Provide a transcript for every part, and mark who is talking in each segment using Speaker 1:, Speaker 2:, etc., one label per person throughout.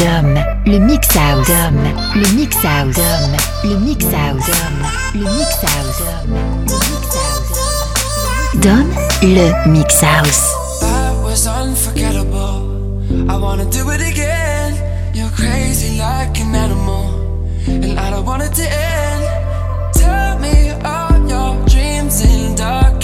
Speaker 1: Dom, le Mix House. Dom, le Mix House. Dom, le Mix House. Dom, le Mix House. Dom, le Mix House.
Speaker 2: That was unforgettable. I wanna do it again. You're crazy like an animal. And I don't want it to end. Tell me all your dreams in dark.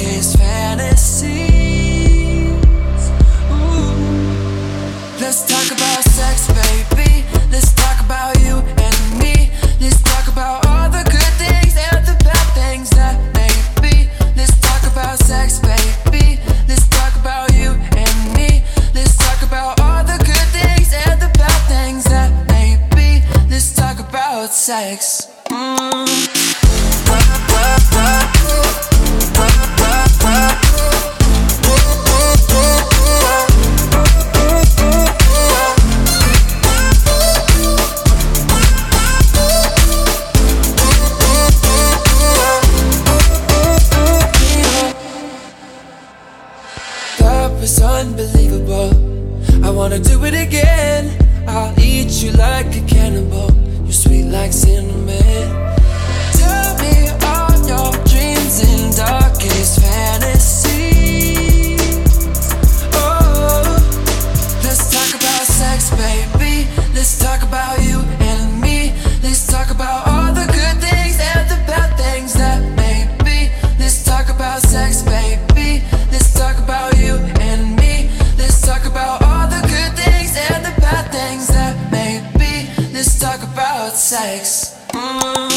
Speaker 2: sex. like sex. Mm.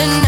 Speaker 2: I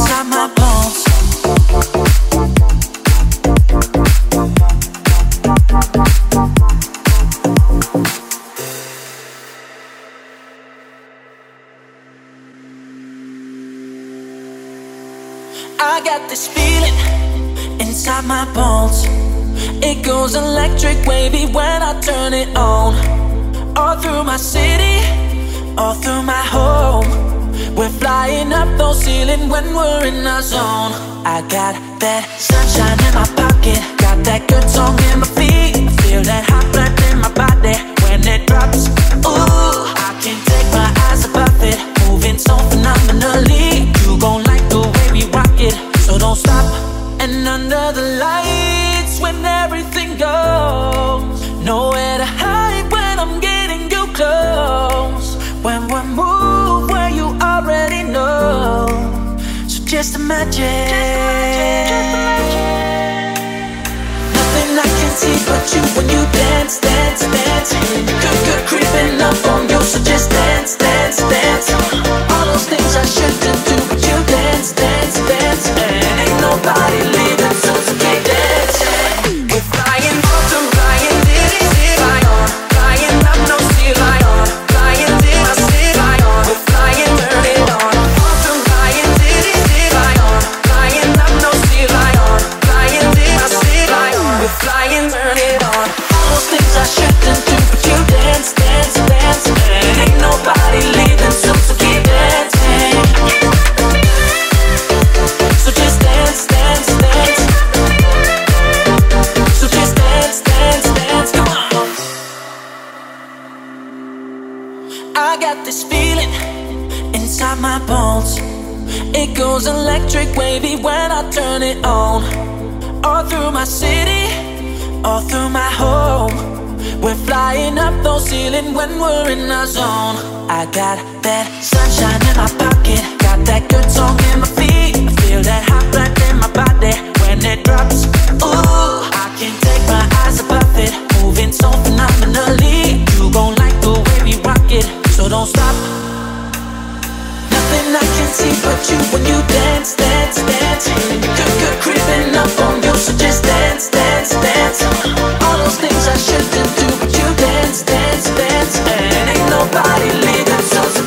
Speaker 2: inside my bones. feeling when we're in our zone. I got that sunshine in my pocket, got that good song in my feet. Feel that hot blood in my body when it drops. Nothing I can see but you when you dance, dance, dance. Good, good, creeping up on you, so just dance, dance, dance. All those things I shouldn't do, but you dance, dance, dance. And ain't nobody leaving. I got this feeling inside my bones. It goes electric, wavy when I turn it on.
Speaker 3: All through my city, all through my home. We're flying up those ceilings when we're in our zone. I got
Speaker 2: that sunshine in my pocket, got that good song in my feet. I feel that hot blood in my body when it drops. Ooh, I can't take my eyes above it, moving so phenomenally. You gon' like the way we rock it so don't stop. Nothing I can see but you when you dance, dance, dance. Good, good, creeping up on you, so just dance, dance, dance. All those things I shouldn't do, but you
Speaker 3: dance, dance, dance.
Speaker 1: And ain't nobody leaving, so.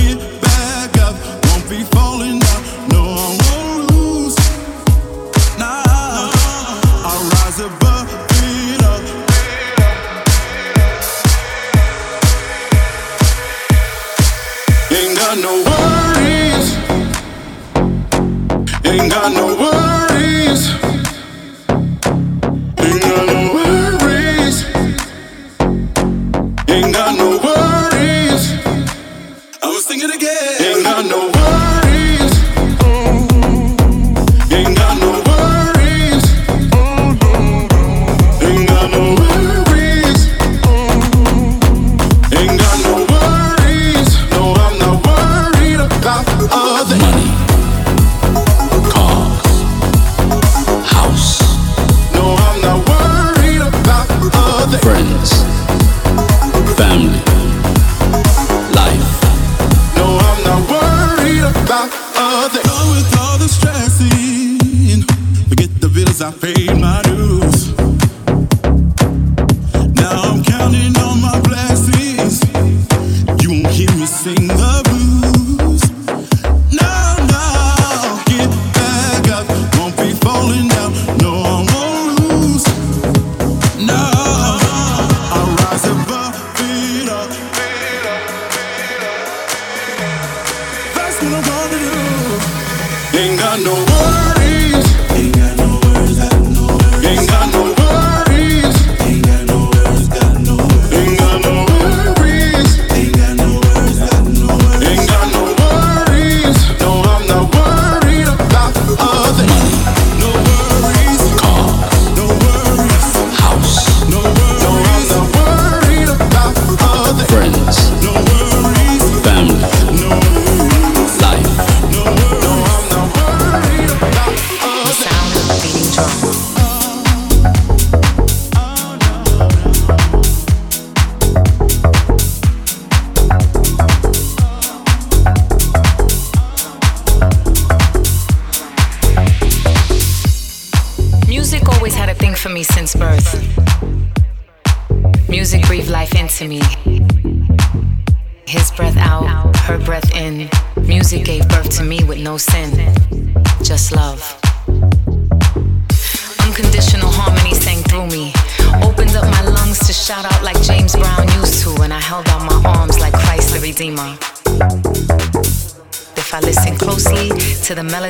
Speaker 1: Beating drum. Drum and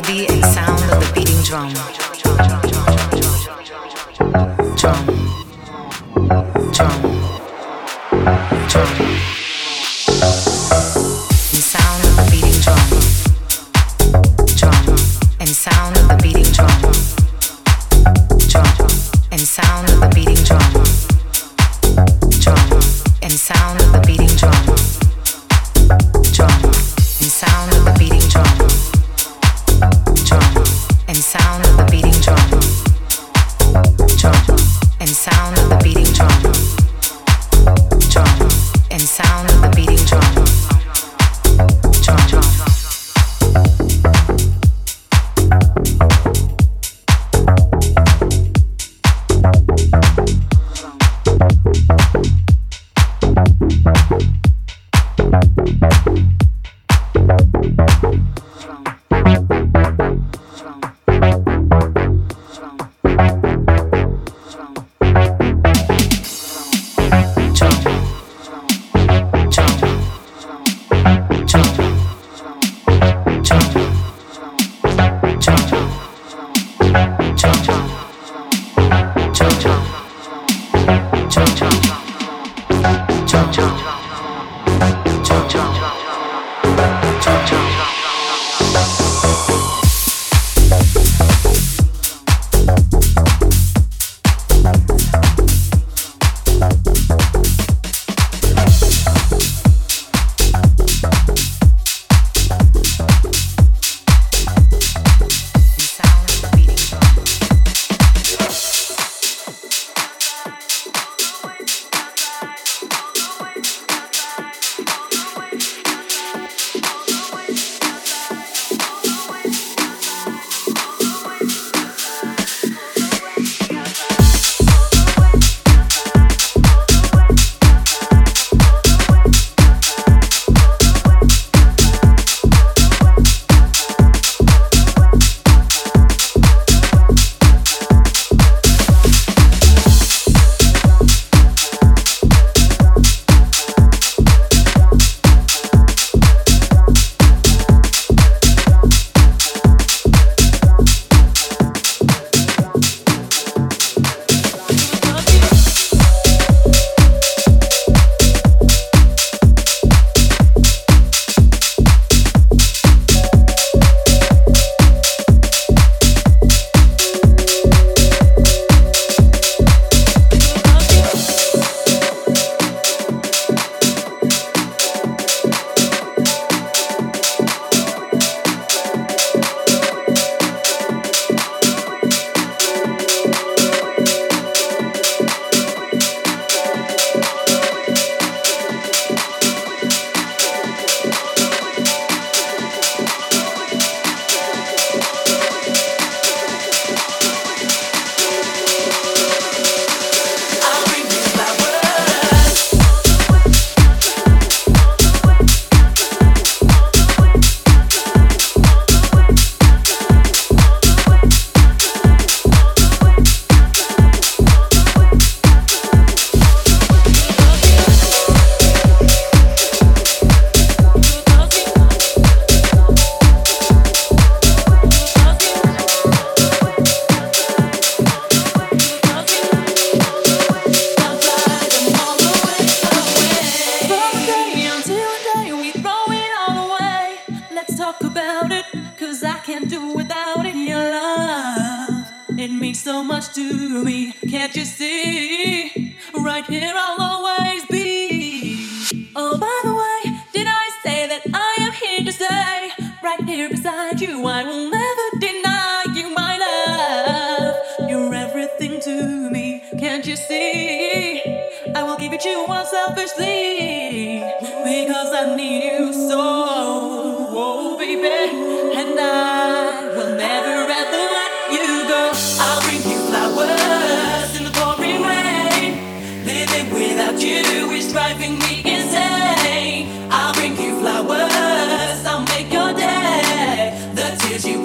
Speaker 1: sound.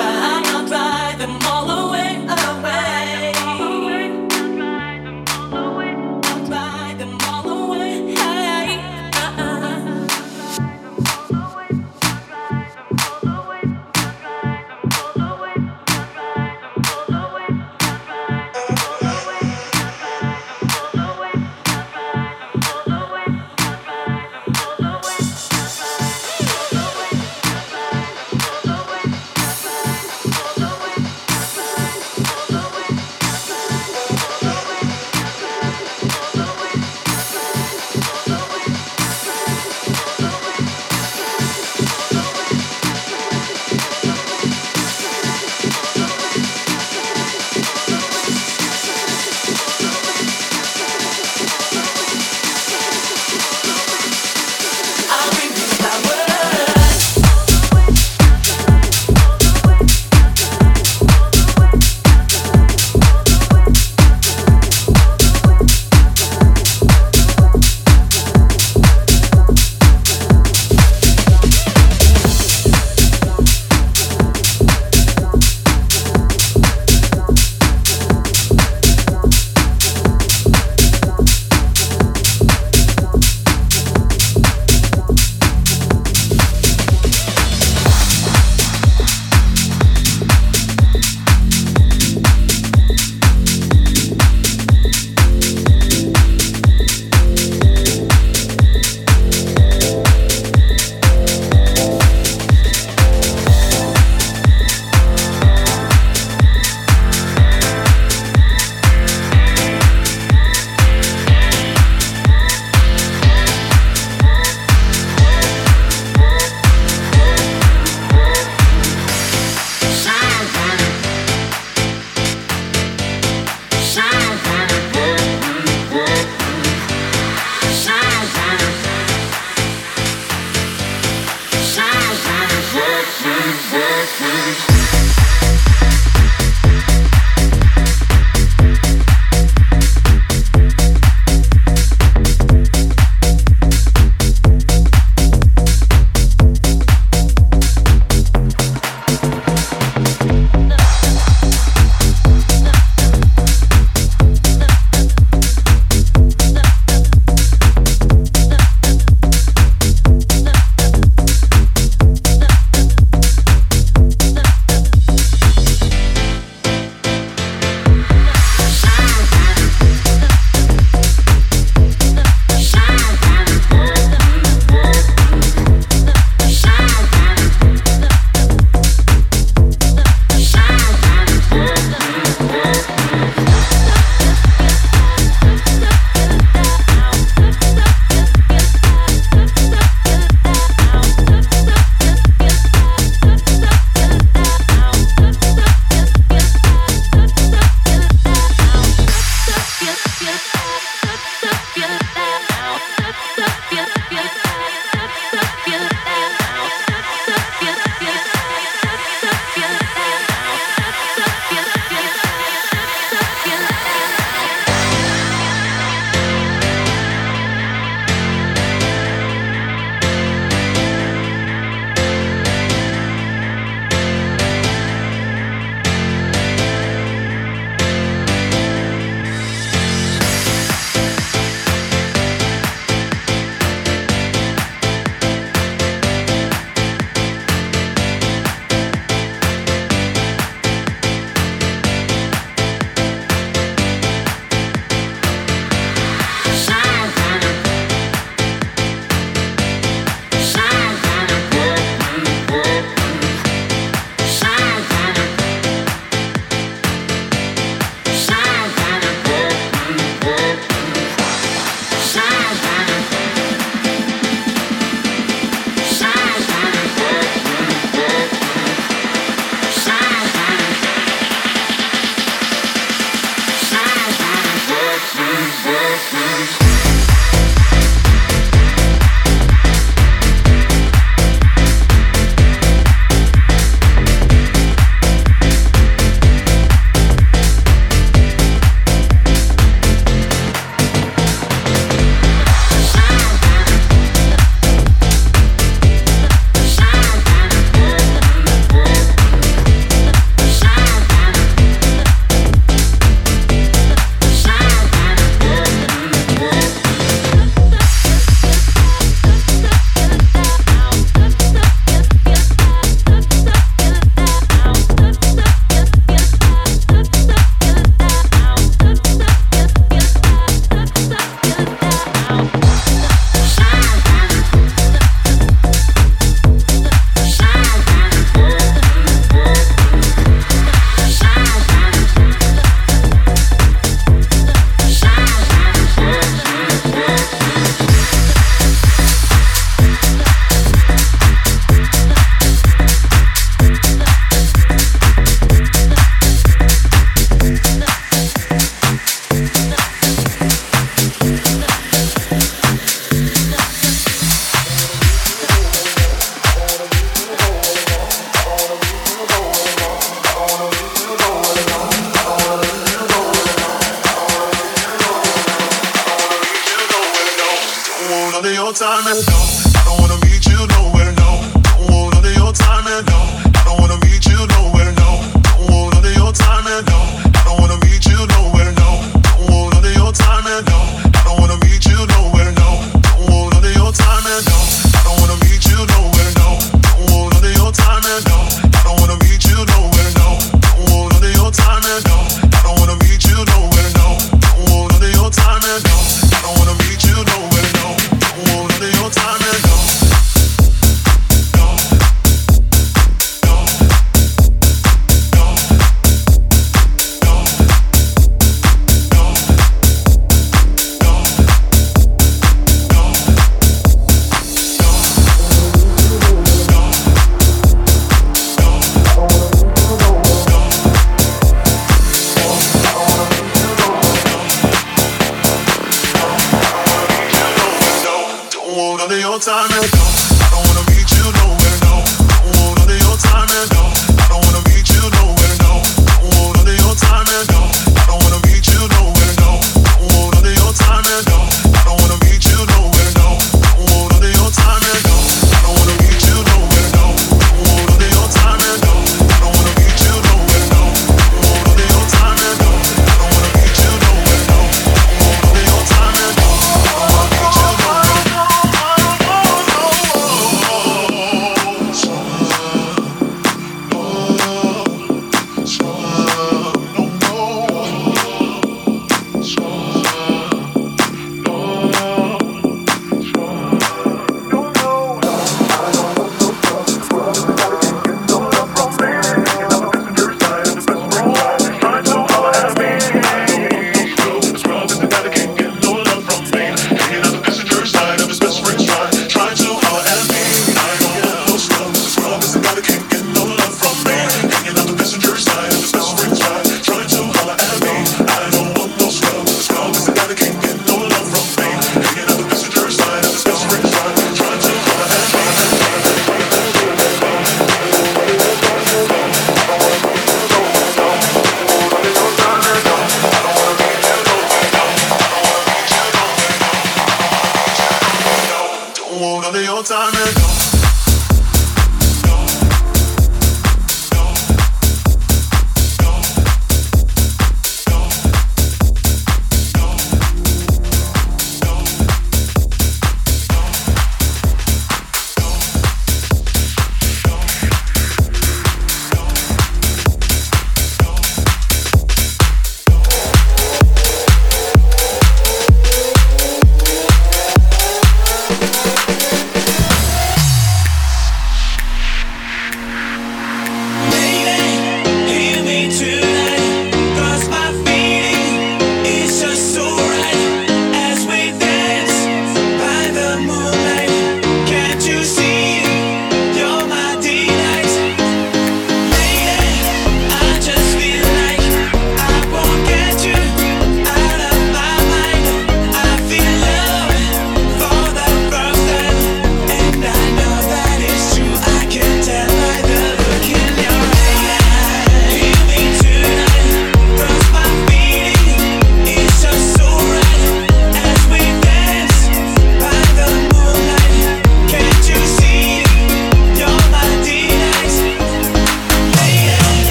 Speaker 4: I'll drive them all away.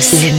Speaker 5: Здесь.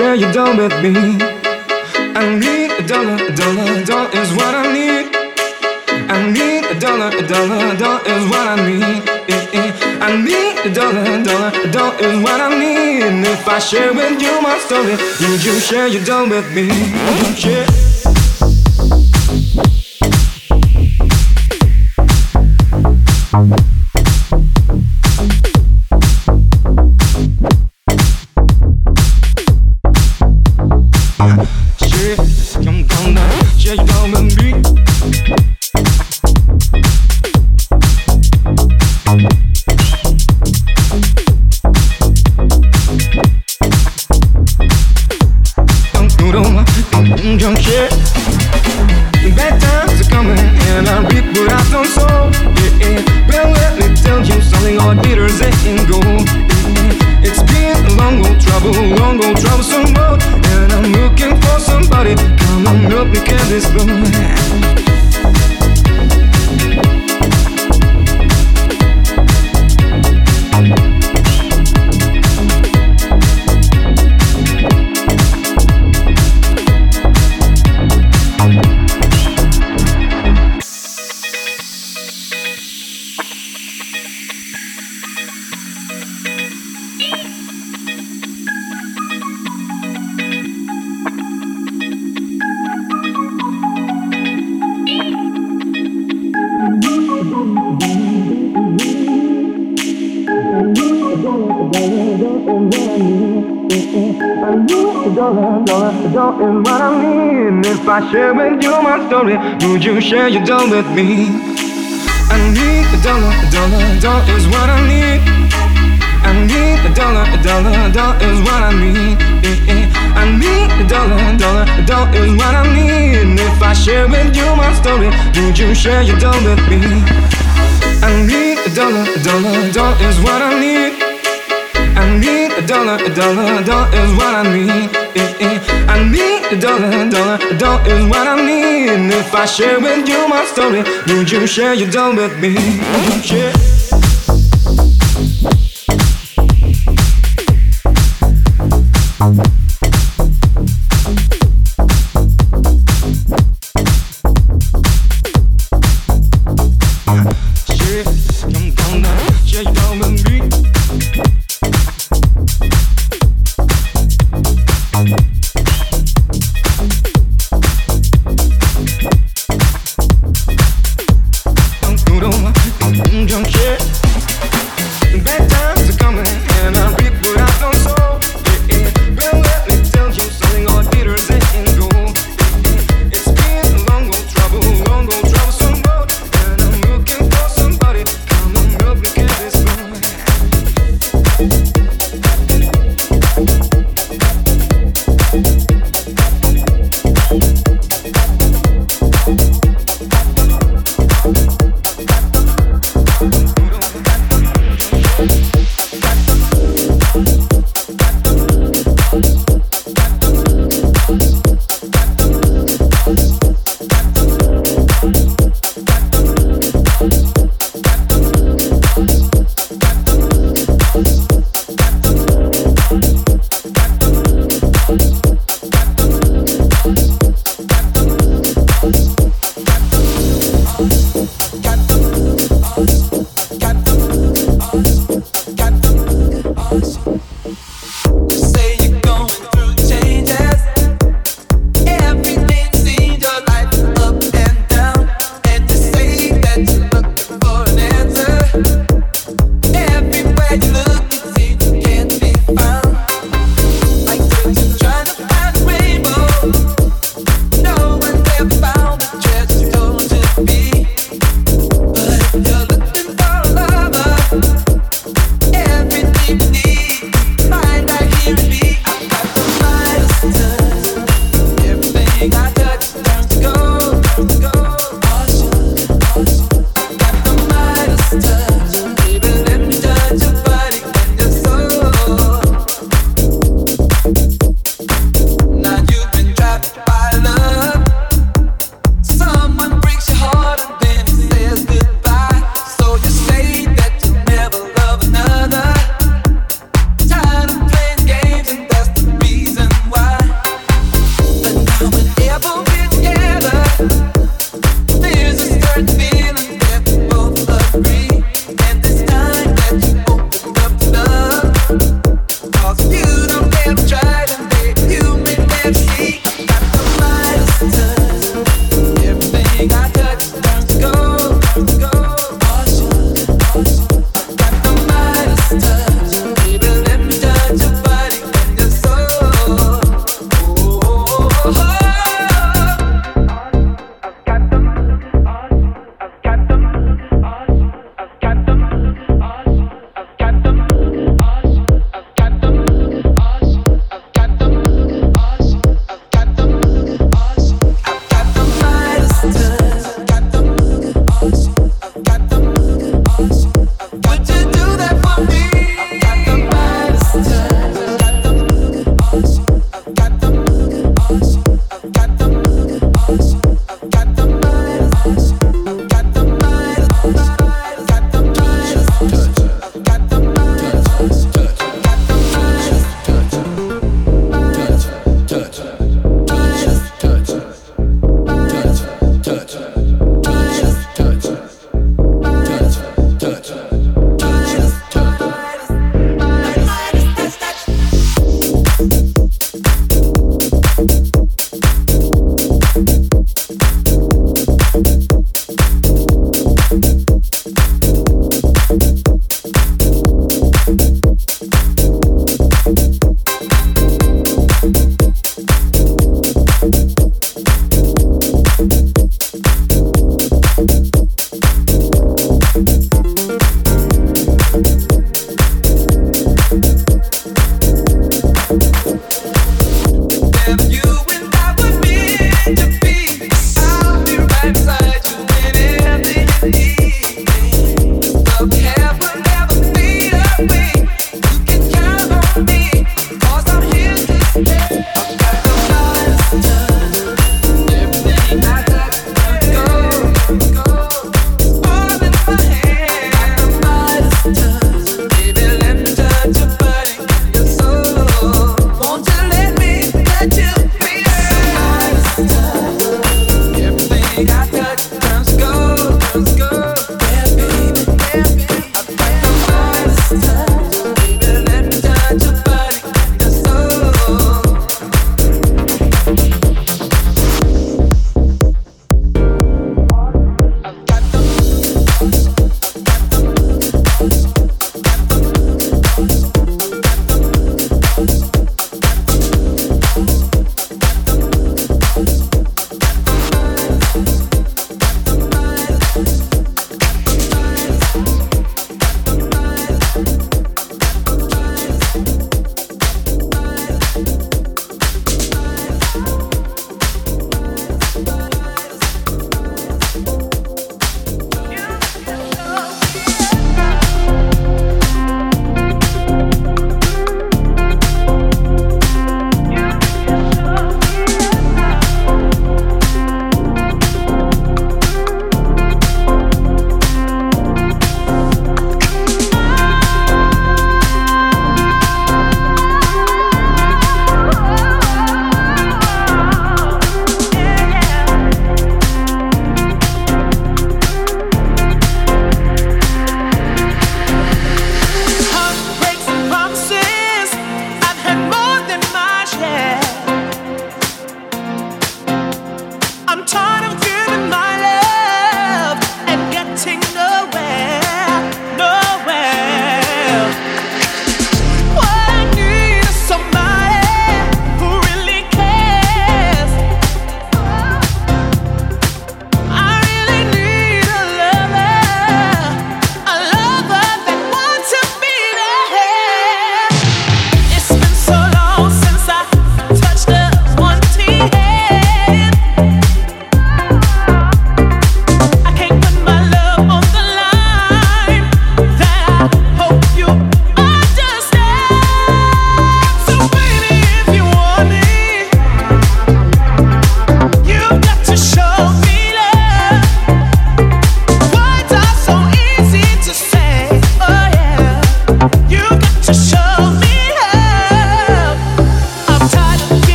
Speaker 5: Share your dough with me? I need a dollar, a dollar, a dollar is what I need. I need a dollar, a dollar, a dollar is what I need. I need a dollar, a dollar, a dollar is what I need. And if I share with you my story, would you share your dough with me? Would you share? Me? I need a dollar, a dollar, a dollar is what I need. I need a dollar, a dollar, a dollar is what I need. I need a dollar, a dollar, a dollar is what I need. And if I share with you my story, would you share your dough with I share with you my story, would you share your dough with me?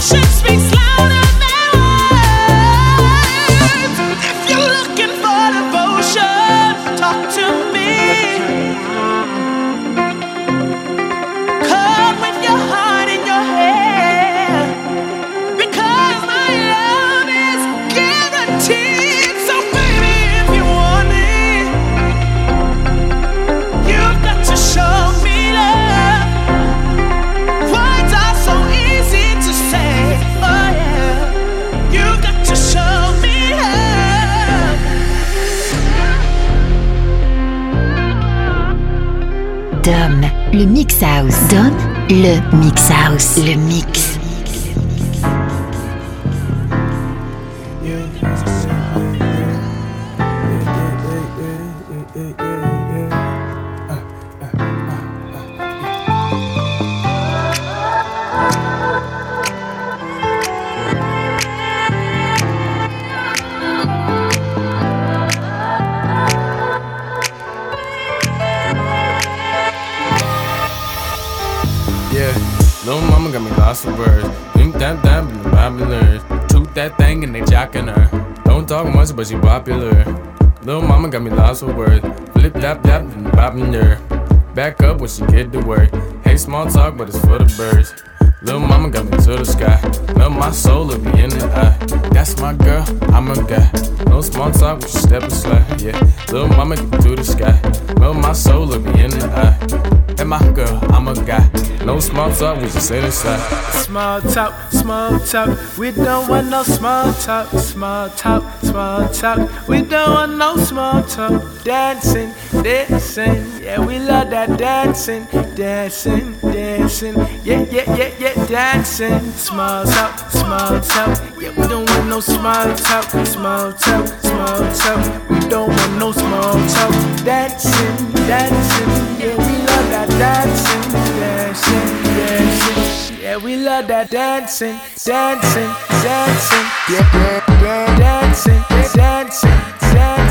Speaker 5: Shakespeare.
Speaker 6: But me lost. Flip, tap, tap, and bopping her. Back up when she get to work. Hey, small talk, but it's for the birds. Little mama got me to the sky. Love my soul, will be in the eye. That's my girl, I'm a guy. No small talk, we should step and slide. Yeah, little mama get me to the sky. Melt my soul, look me in the eye. And my girl, I'm a guy. No small talk, we just sit inside.
Speaker 7: Small talk, small talk. We don't want no small talk. Small talk, small talk. We don't want no small talk. Dancing, dancing. Yeah, we love that dancing, dancing, dancing. Yeah, yeah, yeah, yeah, dancing. Small talk, small talk. Yeah, we don't want no small talk. Small talk, small talk. We don't want no small talk. Dancing, dancing. Yeah, we love that dancing, dancing, dancing. Yeah, we love that dancing, dancing, dancing. Yeah, yeah, yeah, dancing, dancing,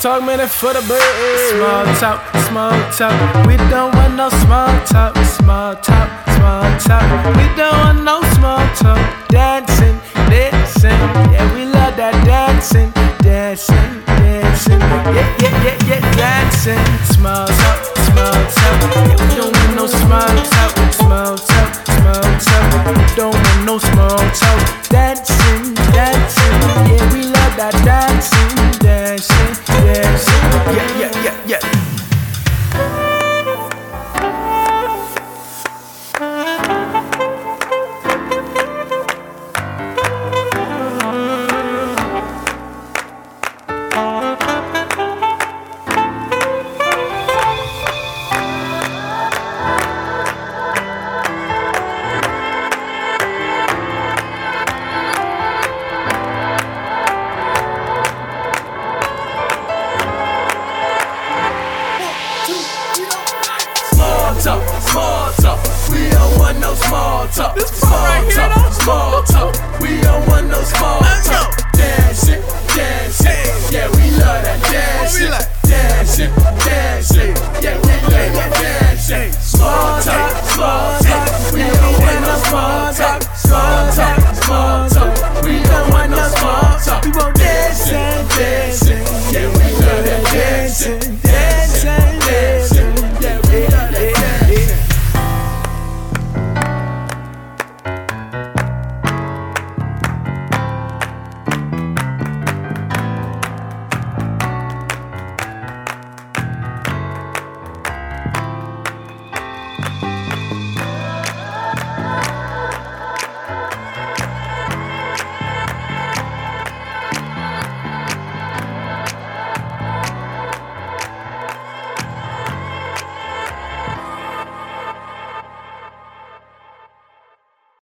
Speaker 8: Talk,
Speaker 7: man, it's for the birds. Small talk, small talk. We don't want no small talk. Small talk, small talk. We don't want no small talk. Dancing, dancing. Yeah, we love that dancing, dancing, dancing. Yeah, yeah, yeah, yeah, dancing. Small talk.